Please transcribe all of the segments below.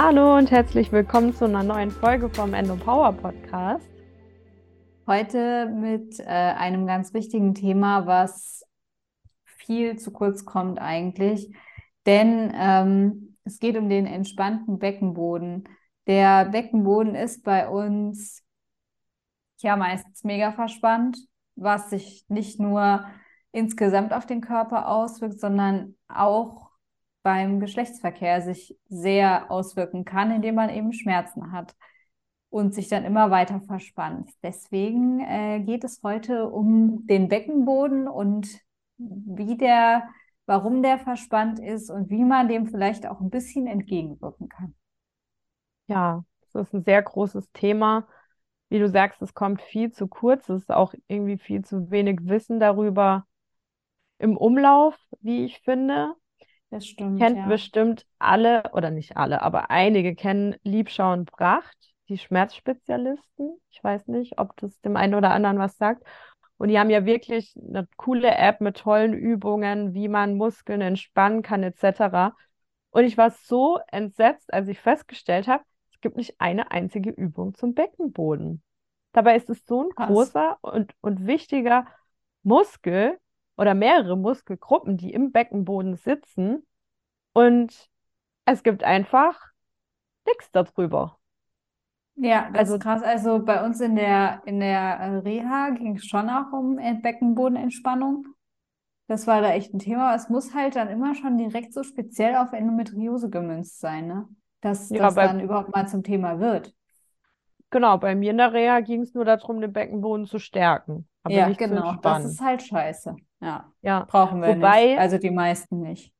Hallo und herzlich willkommen zu einer neuen Folge vom Endo Power Podcast. Heute mit äh, einem ganz wichtigen Thema, was viel zu kurz kommt eigentlich, denn ähm, es geht um den entspannten Beckenboden. Der Beckenboden ist bei uns ja meistens mega verspannt, was sich nicht nur insgesamt auf den Körper auswirkt, sondern auch beim Geschlechtsverkehr sich sehr auswirken kann, indem man eben Schmerzen hat und sich dann immer weiter verspannt. Deswegen äh, geht es heute um den Beckenboden und wie der, warum der verspannt ist und wie man dem vielleicht auch ein bisschen entgegenwirken kann. Ja, das ist ein sehr großes Thema. Wie du sagst, es kommt viel zu kurz. Es ist auch irgendwie viel zu wenig Wissen darüber im Umlauf, wie ich finde. Das stimmt. Kennt ja. bestimmt alle, oder nicht alle, aber einige kennen Liebschau und Bracht, die Schmerzspezialisten. Ich weiß nicht, ob das dem einen oder anderen was sagt. Und die haben ja wirklich eine coole App mit tollen Übungen, wie man Muskeln entspannen kann, etc. Und ich war so entsetzt, als ich festgestellt habe, es gibt nicht eine einzige Übung zum Beckenboden. Dabei ist es so ein Krass. großer und, und wichtiger Muskel oder mehrere Muskelgruppen, die im Beckenboden sitzen. Und es gibt einfach nichts darüber. Ja, Also- krass. Also bei uns in der, in der äh, Reha ging es schon auch um Ent- Beckenbodenentspannung. Das war da echt ein Thema. Es muss halt dann immer schon direkt so speziell auf Endometriose gemünzt sein, ne? Dass Ja, das dann überhaupt mal zum Thema wird. Genau, bei mir in der Reha ging es nur darum, den Beckenboden zu stärken, aber Ja, nicht zu genau. Das entspannen. ist halt scheiße. Ja, Ja, brauchen wir Wobei- nicht. Also die meisten nicht.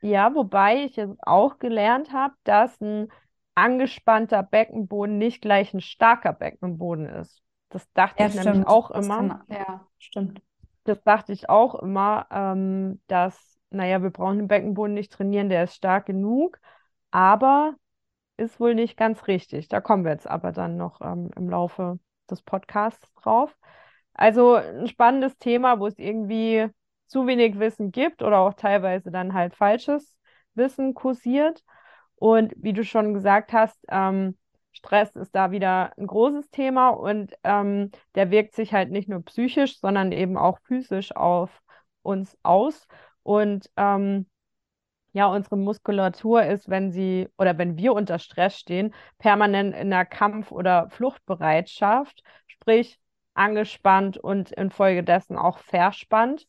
ja, wobei ich jetzt auch gelernt habe, dass ein angespannter Beckenboden nicht gleich ein starker Beckenboden ist. Das dachte Ja, ich nämlich stimmt. auch Das immer. kann, ja, stimmt. Das dachte ich auch immer, ähm, dass, naja, wir brauchen den Beckenboden nicht trainieren, der ist stark genug, aber ist wohl nicht ganz richtig. Da kommen wir jetzt aber dann noch ähm, im Laufe des Podcasts drauf. Also ein spannendes Thema, wo es irgendwie zu wenig Wissen gibt oder auch teilweise dann halt falsches Wissen kursiert. Und wie du schon gesagt hast, ähm, Stress ist da wieder ein großes Thema und ähm, der wirkt sich halt nicht nur psychisch, sondern eben auch physisch auf uns aus. Und ähm, ja, unsere Muskulatur ist, wenn sie oder wenn wir unter Stress stehen, permanent in der Kampf- oder Fluchtbereitschaft, sprich angespannt und infolgedessen auch verspannt.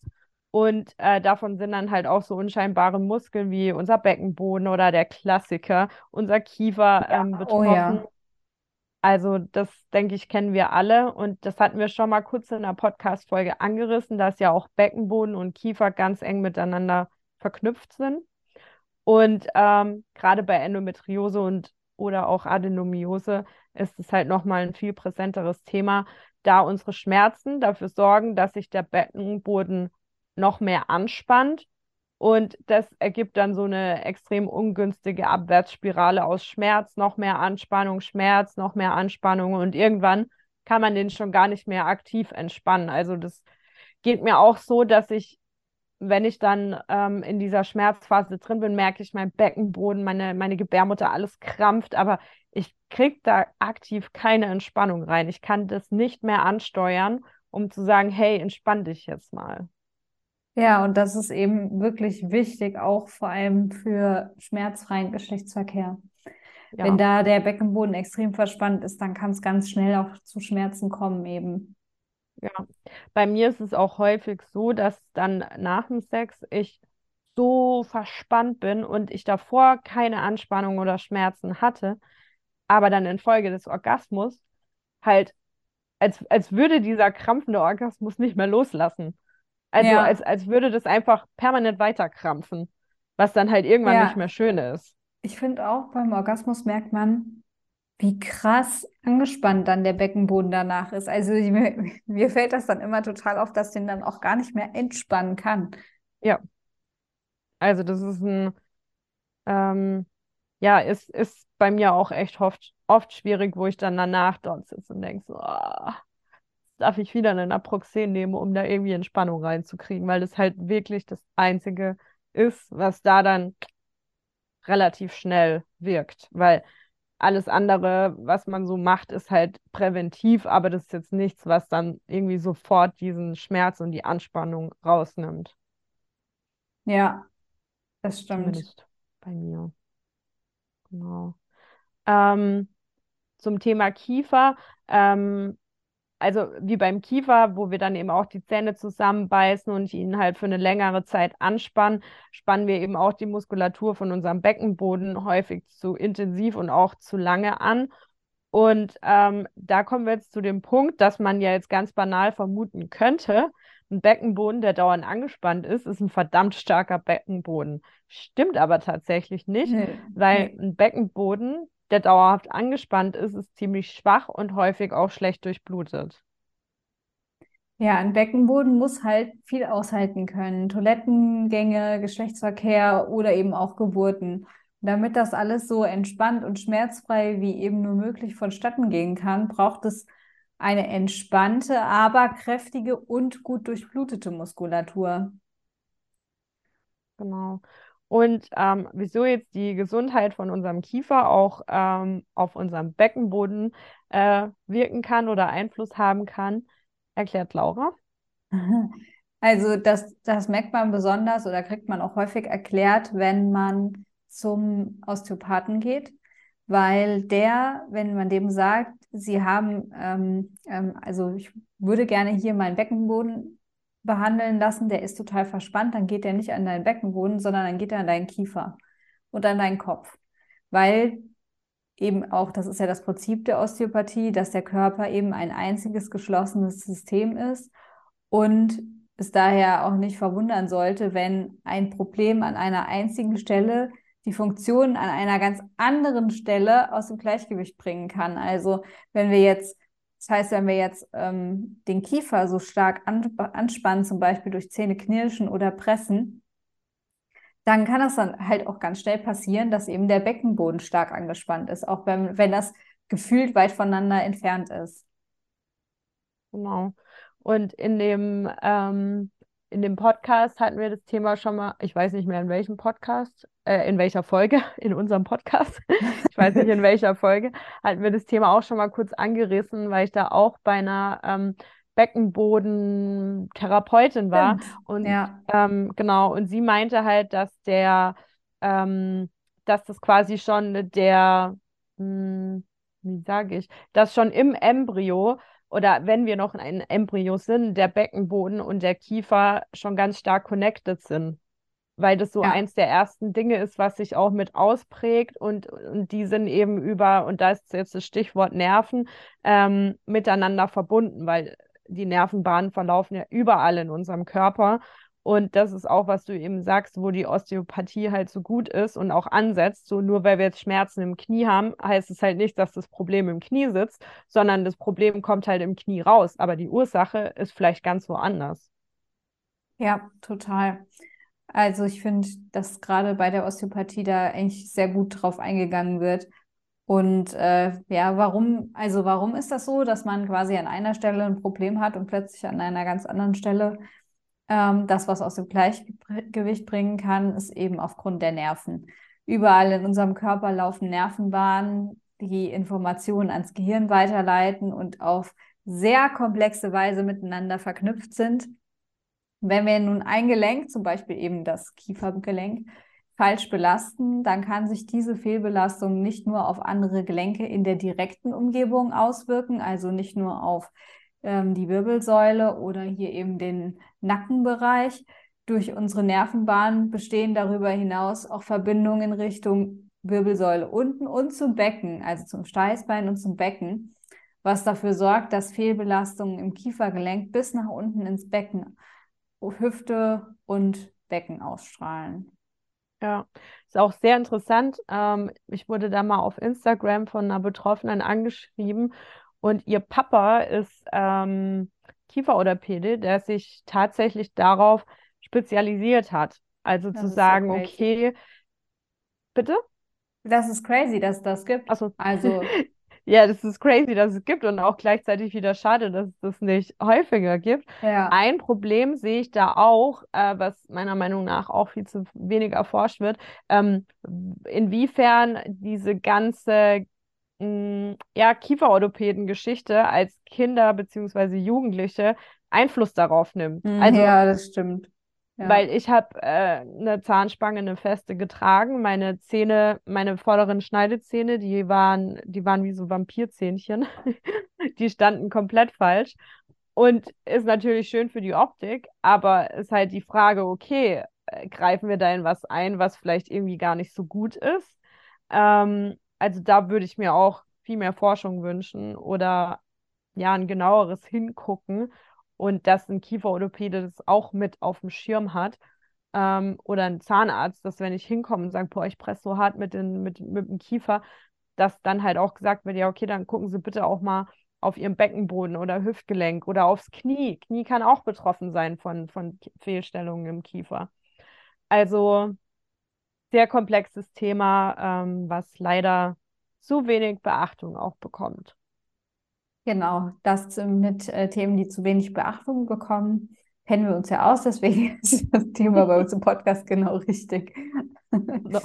Und äh, davon sind dann halt auch so unscheinbare Muskeln wie unser Beckenboden oder der Klassiker, unser Kiefer Ja, ähm, oh betroffen. ja. Also das, denke ich, kennen wir alle. Und das hatten wir schon mal kurz in der Podcast-Folge angerissen, dass ja auch Beckenboden und Kiefer ganz eng miteinander verknüpft sind. Und ähm, gerade bei Endometriose und oder auch Adenomiose ist es halt nochmal ein viel präsenteres Thema, da unsere Schmerzen dafür sorgen, dass sich der Beckenboden noch mehr anspannt. Und das ergibt dann so eine extrem ungünstige Abwärtsspirale aus Schmerz, noch mehr Anspannung, Schmerz, noch mehr Anspannung. Und irgendwann kann man den schon gar nicht mehr aktiv entspannen. Also das geht mir auch so, dass ich wenn ich dann ähm, in dieser Schmerzphase drin bin, merke ich, mein Beckenboden, meine, meine Gebärmutter, alles krampft, aber ich kriege da aktiv keine Entspannung rein. Ich kann das nicht mehr ansteuern, um zu sagen, hey, entspann dich jetzt mal. Ja, und das ist eben wirklich wichtig, auch vor allem für schmerzfreien Geschlechtsverkehr. Ja, Wenn da der Beckenboden extrem verspannt ist, dann kann es ganz schnell auch zu Schmerzen kommen eben. Ja. Bei mir ist es auch häufig so, dass dann nach dem Sex ich so verspannt bin und ich davor keine Anspannung oder Schmerzen hatte, aber dann infolge des Orgasmus halt, als, als würde dieser krampfende Orgasmus nicht mehr loslassen. Also Ja. als, als würde das einfach permanent weiterkrampfen, was dann halt irgendwann Ja. nicht mehr schön ist. Ich finde auch beim Orgasmus merkt man, wie krass angespannt dann der Beckenboden danach ist. Also mir, mir fällt das dann immer total auf, dass den dann auch gar nicht mehr entspannen kann. Also das ist ein, ähm, ja, ist, ist bei mir auch echt oft, oft schwierig, wo ich dann danach dort sitze und denke so, ah, darf ich wieder einen Naproxen nehmen, um da irgendwie Entspannung reinzukriegen, weil das halt wirklich das Einzige ist, was da dann relativ schnell wirkt, weil alles andere, was man so macht, ist halt präventiv, aber das ist jetzt nichts, was dann irgendwie sofort diesen Schmerz und die Anspannung rausnimmt. Ja, das stimmt. Zumindest bei mir. Genau. Ähm, zum Thema Kiefer. Ähm, also wie beim Kiefer, wo wir dann eben auch die Zähne zusammenbeißen und ihn halt für eine längere Zeit anspannen, spannen wir eben auch die Muskulatur von unserem Beckenboden häufig zu intensiv und auch zu lange an. Und ähm, da kommen wir jetzt zu dem Punkt, dass man ja jetzt ganz banal vermuten könnte, ein Beckenboden, der dauernd angespannt ist, ist ein verdammt starker Beckenboden. Stimmt aber tatsächlich nicht, nee, weil ein Beckenboden, der dauerhaft angespannt ist, ist ziemlich schwach und häufig auch schlecht durchblutet. Ja, ein Beckenboden muss halt viel aushalten können. Toilettengänge, Geschlechtsverkehr oder eben auch Geburten. damit das alles so entspannt und schmerzfrei wie eben nur möglich vonstatten gehen kann, braucht es eine entspannte, aber kräftige und gut durchblutete Muskulatur. Genau. Und ähm, wieso jetzt die Gesundheit von unserem Kiefer auch ähm, auf unserem Beckenboden äh, wirken kann oder Einfluss haben kann, erklärt Laura. Also das, das merkt man besonders oder kriegt man auch häufig erklärt, wenn man zum Osteopathen geht, weil der, wenn man dem sagt, sie haben, ähm, ähm, also ich würde gerne hier meinen Beckenboden behandeln lassen, der ist total verspannt, dann geht der nicht an deinen Beckenboden, sondern dann geht er an deinen Kiefer und an deinen Kopf. Weil eben auch, das ist ja das Prinzip der Osteopathie, dass der Körper eben ein einziges geschlossenes System ist und es daher auch nicht verwundern sollte, wenn ein Problem an einer einzigen Stelle die Funktion an einer ganz anderen Stelle aus dem Gleichgewicht bringen kann. Also wenn wir jetzt das heißt, wenn wir jetzt ähm, den Kiefer so stark anspannen, zum Beispiel durch Zähne knirschen oder pressen, dann kann das dann halt auch ganz schnell passieren, dass eben der Beckenboden stark angespannt ist, auch wenn, wenn das gefühlt weit voneinander entfernt ist. Genau. Und in dem ähm, in dem Podcast hatten wir das Thema schon mal, ich weiß nicht mehr in welchem Podcast, äh, in welcher Folge, in unserem Podcast, ich weiß nicht in welcher Folge, hatten wir das Thema auch schon mal kurz angerissen, weil ich da auch bei einer ähm, Beckenbodentherapeutin war. Stimmt. Und ja. ähm, genau, und sie meinte halt, dass der, ähm, dass das quasi schon der, mh, hm, wie sage ich, dass schon im Embryo oder wenn wir noch ein Embryo sind, der Beckenboden und der Kiefer schon ganz stark connected sind. Weil das so ja. eins der ersten Dinge ist, was sich auch mit ausprägt und, und die sind eben über, und da ist jetzt das Stichwort Nerven, ähm, miteinander verbunden, weil die Nervenbahnen verlaufen ja überall in unserem Körper. Und das ist auch, was du eben sagst, wo die Osteopathie halt so gut ist und auch ansetzt. So nur weil wir jetzt Schmerzen im Knie haben, heißt es halt nicht, dass das Problem im Knie sitzt, sondern das Problem kommt halt im Knie raus. Aber die Ursache ist vielleicht ganz woanders. Ja, total. Also ich finde, dass gerade bei der Osteopathie da eigentlich sehr gut drauf eingegangen wird. Und äh, ja, warum, also warum ist das so, dass man quasi an einer Stelle ein Problem hat und plötzlich an einer ganz anderen Stelle ähm, das, was aus dem Gleichgewicht bringen kann, ist eben aufgrund der Nerven. Überall in unserem Körper laufen Nervenbahnen, die Informationen ans Gehirn weiterleiten und auf sehr komplexe Weise miteinander verknüpft sind. Wenn wir nun ein Gelenk, zum Beispiel eben das Kiefergelenk, falsch belasten, dann kann sich diese Fehlbelastung nicht nur auf andere Gelenke in der direkten Umgebung auswirken, also nicht nur auf ähm, die Wirbelsäule oder hier eben den Nackenbereich. Durch unsere Nervenbahnen bestehen darüber hinaus auch Verbindungen in Richtung Wirbelsäule unten und zum Becken, also zum Steißbein und zum Becken, was dafür sorgt, dass Fehlbelastungen im Kiefergelenk bis nach unten ins Becken, Hüfte und Becken ausstrahlen. Ja, ist auch sehr interessant. Ähm, ich wurde da mal auf Instagram von einer Betroffenen angeschrieben und ihr Papa ist ähm, Kieferorthopäde, der sich tatsächlich darauf spezialisiert hat. Also das zu sagen, so okay, bitte? Das ist crazy, dass das gibt. Achso. Also Ja, das ist crazy, dass es gibt und auch gleichzeitig wieder schade, dass es das nicht häufiger gibt. Ja. Ein Problem sehe ich da auch, äh, was meiner Meinung nach auch viel zu wenig erforscht wird, ähm, inwiefern diese ganze mh, ja, Kieferorthopäden-Geschichte als Kinder bzw. Jugendliche Einfluss darauf nimmt. Mhm, Also ja, das stimmt. Ja. weil ich habe äh, eine Zahnspange, eine feste getragen. Meine Zähne, meine vorderen Schneidezähne, die waren, die waren wie so Vampirzähnchen. Die standen komplett falsch. Und ist natürlich schön für die Optik, aber ist halt die Frage, okay, äh, greifen wir da in was ein, was vielleicht irgendwie gar nicht so gut ist? Ähm, also da würde ich mir auch viel mehr Forschung wünschen oder ja, ein genaueres Hingucken und dass ein Kieferorthopäde das auch mit auf dem Schirm hat. Ähm, oder ein Zahnarzt, dass wenn ich hinkomme und sage, boah, ich presse so hart mit, den, mit, mit dem Kiefer, dass dann halt auch gesagt wird, ja, okay, dann gucken Sie bitte auch mal auf Ihrem Beckenboden oder Hüftgelenk oder aufs Knie. Knie kann auch betroffen sein von, von Fehlstellungen im Kiefer. Also sehr komplexes Thema, ähm, was leider zu wenig Beachtung auch bekommt. Genau, das mit äh, Themen, die zu wenig Beachtung bekommen, kennen wir uns ja aus, deswegen ist das Thema bei uns im Podcast genau richtig. So.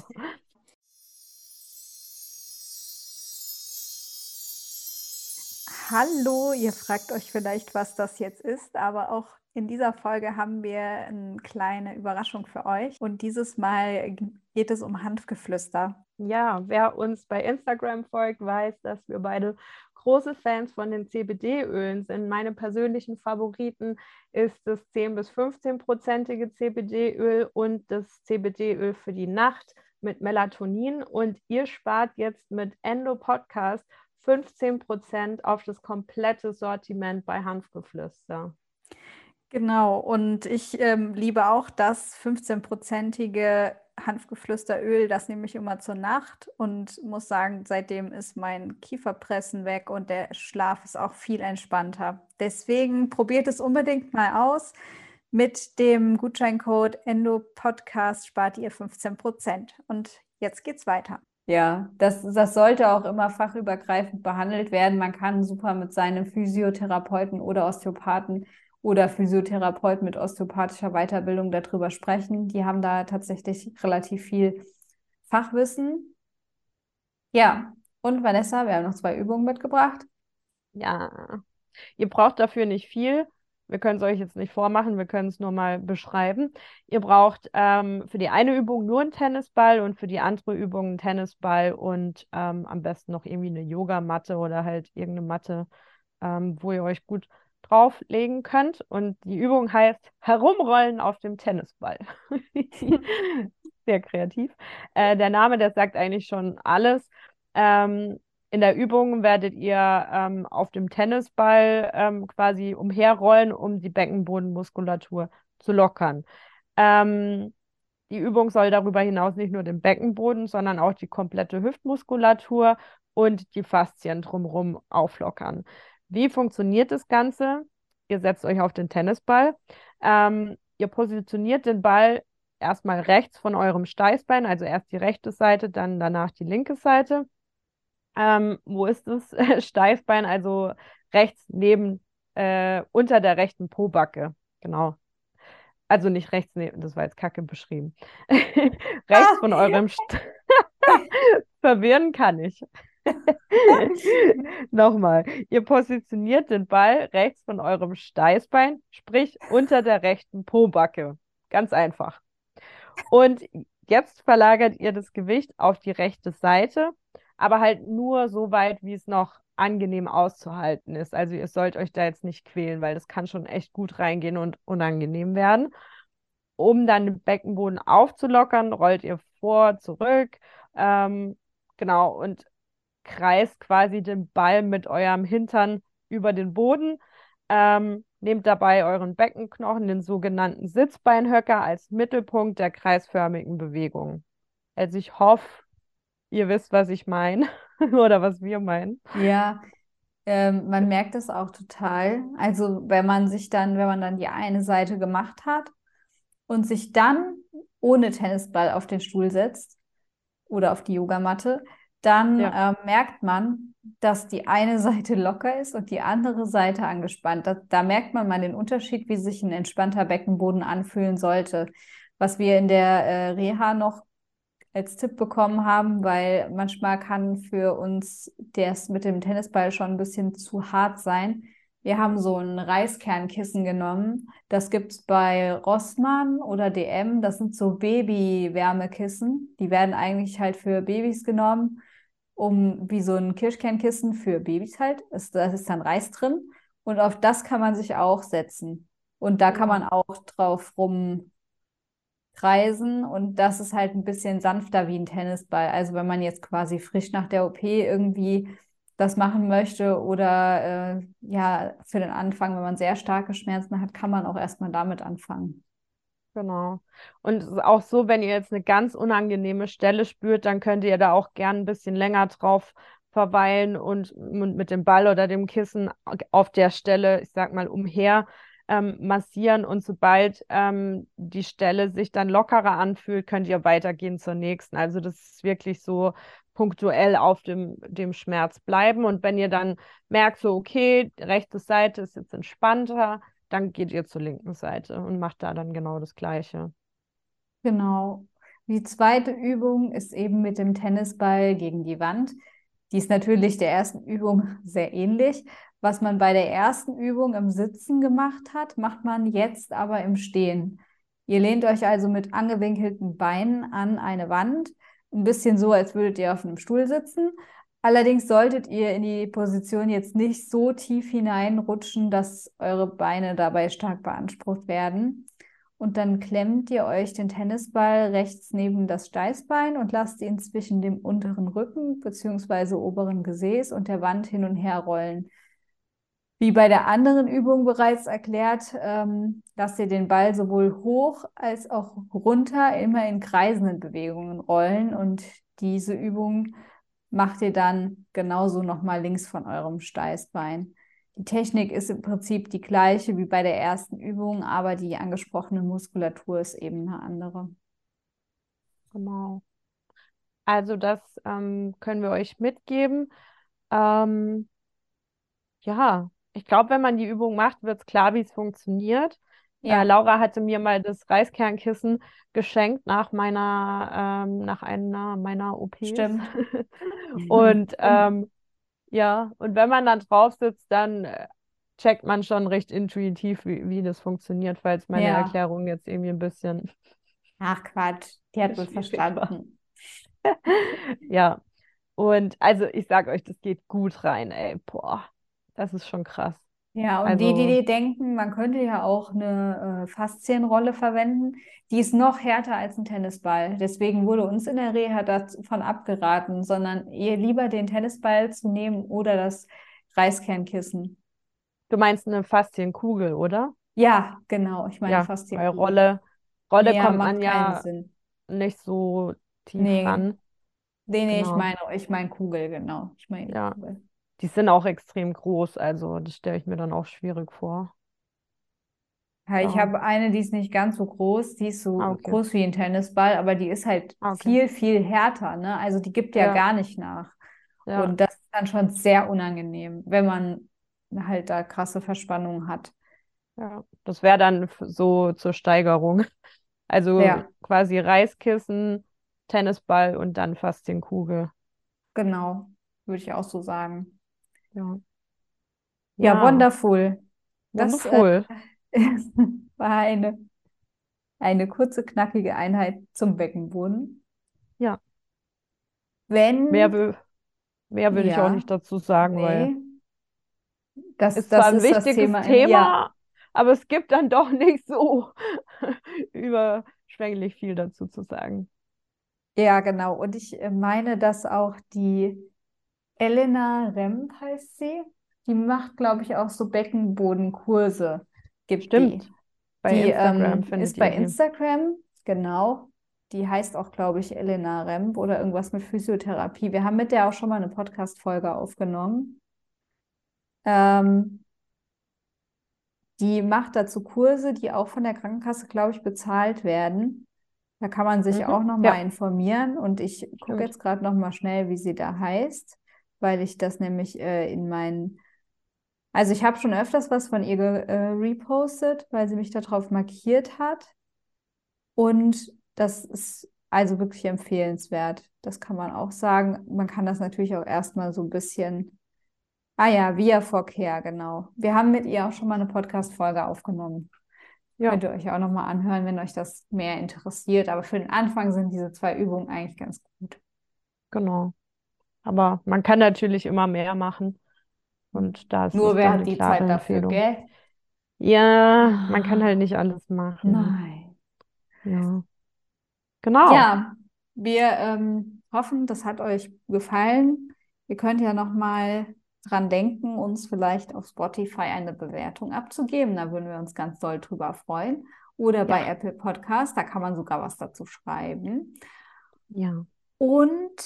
Hallo, ihr fragt euch vielleicht, was das jetzt ist, aber auch in dieser Folge haben wir eine kleine Überraschung für euch und dieses Mal geht es um Hanfgeflüster. Ja, wer uns bei Instagram folgt, weiß, dass wir beide große Fans von den CBD-Ölen sind. Meine persönlichen Favoriten ist das 10 bis 15-prozentige CBD-Öl und das CBD-Öl für die Nacht mit Melatonin. Und ihr spart jetzt mit Endo Podcast 15 Prozent auf das komplette Sortiment bei Hanfgeflüster. Genau, und ich ähm, liebe auch das 15-prozentige Hanfgeflüsteröl, das nehme ich immer zur Nacht und muss sagen, seitdem ist mein Kieferpressen weg und der Schlaf ist auch viel entspannter. Deswegen probiert es unbedingt mal aus. Mit dem Gutscheincode ENDOPODCAST spart ihr 15 Prozent. Und jetzt geht's weiter. Ja, das, das sollte auch immer fachübergreifend behandelt werden. Man kann super mit seinem Physiotherapeuten oder Osteopathen oder Physiotherapeut mit osteopathischer Weiterbildung darüber sprechen. Die haben da tatsächlich relativ viel Fachwissen. Ja, und Vanessa, wir haben noch zwei Übungen mitgebracht. Ja, ihr braucht dafür nicht viel. Wir können es euch jetzt nicht vormachen, wir können es nur mal beschreiben. Ihr braucht ähm, für die eine Übung nur einen Tennisball und für die andere Übung einen Tennisball und ähm, am besten noch irgendwie eine Yogamatte oder halt irgendeine Matte, ähm, wo ihr euch gut drauflegen könnt. Und die Übung heißt Herumrollen auf dem Tennisball. Sehr kreativ. Äh, der Name, der sagt eigentlich schon alles. Ähm, in der Übung werdet ihr ähm, auf dem Tennisball ähm, quasi umherrollen, um die Beckenbodenmuskulatur zu lockern. Ähm, die Übung soll darüber hinaus nicht nur den Beckenboden, sondern auch die komplette Hüftmuskulatur und die Faszien drumherum auflockern. Wie funktioniert das Ganze? Ihr setzt euch auf den Tennisball. Ähm, ihr positioniert den Ball erstmal rechts von eurem Steißbein, also erst die rechte Seite, dann danach die linke Seite. Ähm, wo ist das Steißbein? Also rechts neben, äh, unter der rechten Pobacke. Genau. Also nicht rechts neben, das war jetzt kacke beschrieben. rechts von eurem St Verwirren kann ich. Nochmal, ihr positioniert den Ball rechts von eurem Steißbein, sprich unter der rechten Pobacke. Ganz einfach. Und jetzt verlagert ihr das Gewicht auf die rechte Seite, aber halt nur so weit, wie es noch angenehm auszuhalten ist. Also ihr sollt euch da jetzt nicht quälen, weil das kann schon echt gut reingehen und unangenehm werden. Um dann den Beckenboden aufzulockern, rollt ihr vor, zurück. Ähm, genau, und kreist quasi den Ball mit eurem Hintern über den Boden. Ähm, nehmt dabei euren Beckenknochen, den sogenannten Sitzbeinhöcker, als Mittelpunkt der kreisförmigen Bewegung. Also ich hoffe, ihr wisst, was ich meine oder was wir meinen. Ja, ähm, man merkt es auch total. Also wenn man sich dann, wenn man dann die eine Seite gemacht hat und sich dann ohne Tennisball auf den Stuhl setzt oder auf die Yogamatte, dann Ja. äh, merkt man, dass die eine Seite locker ist und die andere Seite angespannt. Da, da merkt man mal den Unterschied, wie sich ein entspannter Beckenboden anfühlen sollte. Was wir in der äh, Reha noch als Tipp bekommen haben, weil manchmal kann für uns das mit dem Tennisball schon ein bisschen zu hart sein. Wir haben so ein Reiskernkissen genommen. Das gibt es bei Rossmann oder DM. Das sind so Baby-Wärmekissen. Die werden eigentlich halt für Babys genommen, um wie so ein Kirschkernkissen für Babys halt. Da ist dann Reis drin. Und auf das kann man sich auch setzen. Und da kann man auch drauf rum kreisen und das ist halt ein bisschen sanfter wie ein Tennisball. Also wenn man jetzt quasi frisch nach der OP irgendwie das machen möchte oder äh, ja, für den Anfang, wenn man sehr starke Schmerzen hat, kann man auch erstmal damit anfangen. Genau. Und auch so, wenn ihr jetzt eine ganz unangenehme Stelle spürt, dann könnt ihr da auch gern ein bisschen länger drauf verweilen und, mit dem Ball oder dem Kissen auf der Stelle, ich sag mal, umher ähm, massieren und sobald ähm, die Stelle sich dann lockerer anfühlt, könnt ihr weitergehen zur nächsten. Also das ist wirklich so punktuell auf dem, dem Schmerz bleiben und wenn ihr dann merkt, so okay, rechte Seite ist jetzt entspannter, dann geht ihr zur linken Seite und macht da dann genau das Gleiche. Genau. Die zweite Übung ist eben mit dem Tennisball gegen die Wand. Die ist natürlich der ersten Übung sehr ähnlich, was man bei der ersten Übung im Sitzen gemacht hat, macht man jetzt aber im Stehen. Ihr lehnt euch also mit angewinkelten Beinen an eine Wand, ein bisschen so, als würdet ihr auf einem Stuhl sitzen. Allerdings solltet ihr in die Position jetzt nicht so tief hineinrutschen, dass eure Beine dabei stark beansprucht werden. Und dann klemmt ihr euch den Tennisball rechts neben das Steißbein und lasst ihn zwischen dem unteren Rücken bzw. oberen Gesäß und der Wand hin und her rollen. Wie bei der anderen Übung bereits erklärt, ähm, lasst ihr den Ball sowohl hoch als auch runter immer in kreisenden Bewegungen rollen und diese Übung macht ihr dann genauso nochmal links von eurem Steißbein. Die Technik ist im Prinzip die gleiche wie bei der ersten Übung, aber die angesprochene Muskulatur ist eben eine andere. Genau. Also das ähm, können wir euch mitgeben. Ähm, ja, ich glaube, wenn man die Übung macht, wird es klar, wie es funktioniert. Ja. Äh, Laura hatte mir mal das Reiskernkissen geschenkt nach meiner, ähm, nach einer meiner OPs. Stimmt. und ähm, ja, und wenn man dann drauf sitzt, dann äh, checkt man schon recht intuitiv, wie, wie das funktioniert, falls meine ja. Erklärung jetzt irgendwie ein bisschen. Ach Quatsch, die hat wohl verstanden. ja. Und also ich sag euch, das geht gut rein, ey. Boah. Das ist schon krass. Ja, und also, die, die, die denken, man könnte ja auch eine äh, Faszienrolle verwenden, die ist noch härter als ein Tennisball. Deswegen wurde uns in der Reha davon abgeraten, sondern eher lieber den Tennisball zu nehmen oder das Reiskernkissen. Du meinst eine Faszienkugel, oder? Ja, genau. Ich meine ja, Faszienkugel. Bei Rolle, Rolle ja, kommt man ja Sinn. nicht so tief nee. ran. Nee, nee, genau. ich meine, ich meine Kugel, genau. Ich meine ja. Kugel. Die sind auch extrem groß, also das stelle ich mir dann auch schwierig vor. Ja, ich habe eine, die ist nicht ganz so groß, die ist so ah, okay. groß wie ein Tennisball, aber die ist halt ah, okay. viel, viel härter, ne? Also die gibt ja, ja. gar nicht nach. Ja. Und das ist dann schon sehr unangenehm, wenn man halt da krasse Verspannungen hat. Ja, das wäre dann so zur Steigerung. Also ja. quasi Reiskissen, Tennisball und dann fast den Kugel. Genau, würde ich auch so sagen. Ja. Ja, ja. wonderful. Das äh, war eine, eine kurze, knackige Einheit zum Beckenboden. Ja. Wenn. Mehr, will, mehr will ja, ich auch nicht dazu sagen, nee. weil. Das, ist das zwar ein ist wichtiges Thema, Thema ja. aber es gibt dann doch nicht so überschwänglich viel dazu zu sagen. Ja, genau. Und ich äh, meine, dass auch die Elena Remp heißt sie. Die macht, glaube ich, auch so Beckenbodenkurse. Gibt Stimmt. Die. Bei die Instagram ähm, ist bei Instagram, genau. Die heißt auch, glaube ich, Elena Remp oder irgendwas mit Physiotherapie. Wir haben mit der auch schon mal eine Podcast-Folge aufgenommen. Ähm, die macht dazu Kurse, die auch von der Krankenkasse, glaube ich, bezahlt werden. Da kann man sich mhm. auch noch mal ja. informieren. Und ich gucke jetzt gerade noch mal schnell, wie sie da heißt weil ich das nämlich äh, in meinen, also ich habe schon öfters was von ihr äh, repostet, weil sie mich darauf markiert hat. Und das ist also wirklich empfehlenswert. Das kann man auch sagen. Man kann das natürlich auch erstmal so ein bisschen. Ah ja, Via Vorkehr, genau. Wir haben mit ihr auch schon mal eine Podcast-Folge aufgenommen. Ja. Könnt ihr euch auch nochmal anhören, wenn euch das mehr interessiert. Aber für den Anfang sind diese zwei Übungen eigentlich ganz gut. Genau. Aber man kann natürlich immer mehr machen. Und da ist Nur wer hat die Zeit dafür, Empfehlung. gell? Ja, man kann halt nicht alles machen. Nein. Ja. Genau. Ja, wir ähm, hoffen, das hat euch gefallen. Ihr könnt ja nochmal dran denken, uns vielleicht auf Spotify eine Bewertung abzugeben. Da würden wir uns ganz doll drüber freuen. Oder bei Ja. Apple Podcast, da kann man sogar was dazu schreiben. Ja. Und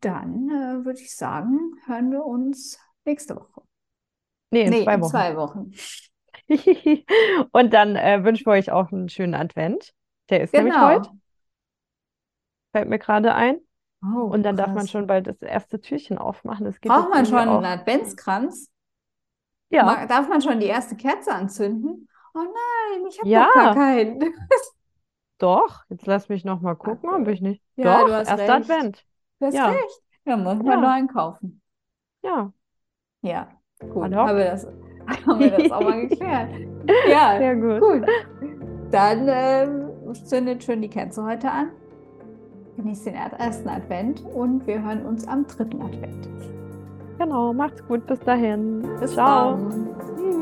dann äh, würde ich sagen, hören wir uns nächste Woche. Nee, in Nee, zwei in Wochen. zwei Wochen. Und dann äh, wünschen wir euch auch einen schönen Advent. Der ist nämlich Genau. heute, fällt mir gerade ein. Oh, Und dann darf man krass. schon bald das erste Türchen aufmachen. Das Braucht man schon irgendwie einen. Adventskranz? Ja, Darf man schon die erste Kerze anzünden? Oh nein, ich habe Ja. gar keinen. doch. Jetzt lass mich noch mal gucken, ob ich nicht. Ja, Doch, du hast erster recht. Advent. Du hast Ja. recht. Ja, muss man Ja. nur einkaufen. Ja, Ja, gut. Hallo? Haben wir das, haben wir das auch mal geklärt. Ja, sehr gut. gut. Dann ähm, zündet schön die Kerze heute an. Genießt den er- ersten Advent und wir hören uns am dritten Advent. Genau, macht's gut. Bis dahin. Bis Ciao. dann. Tschüss.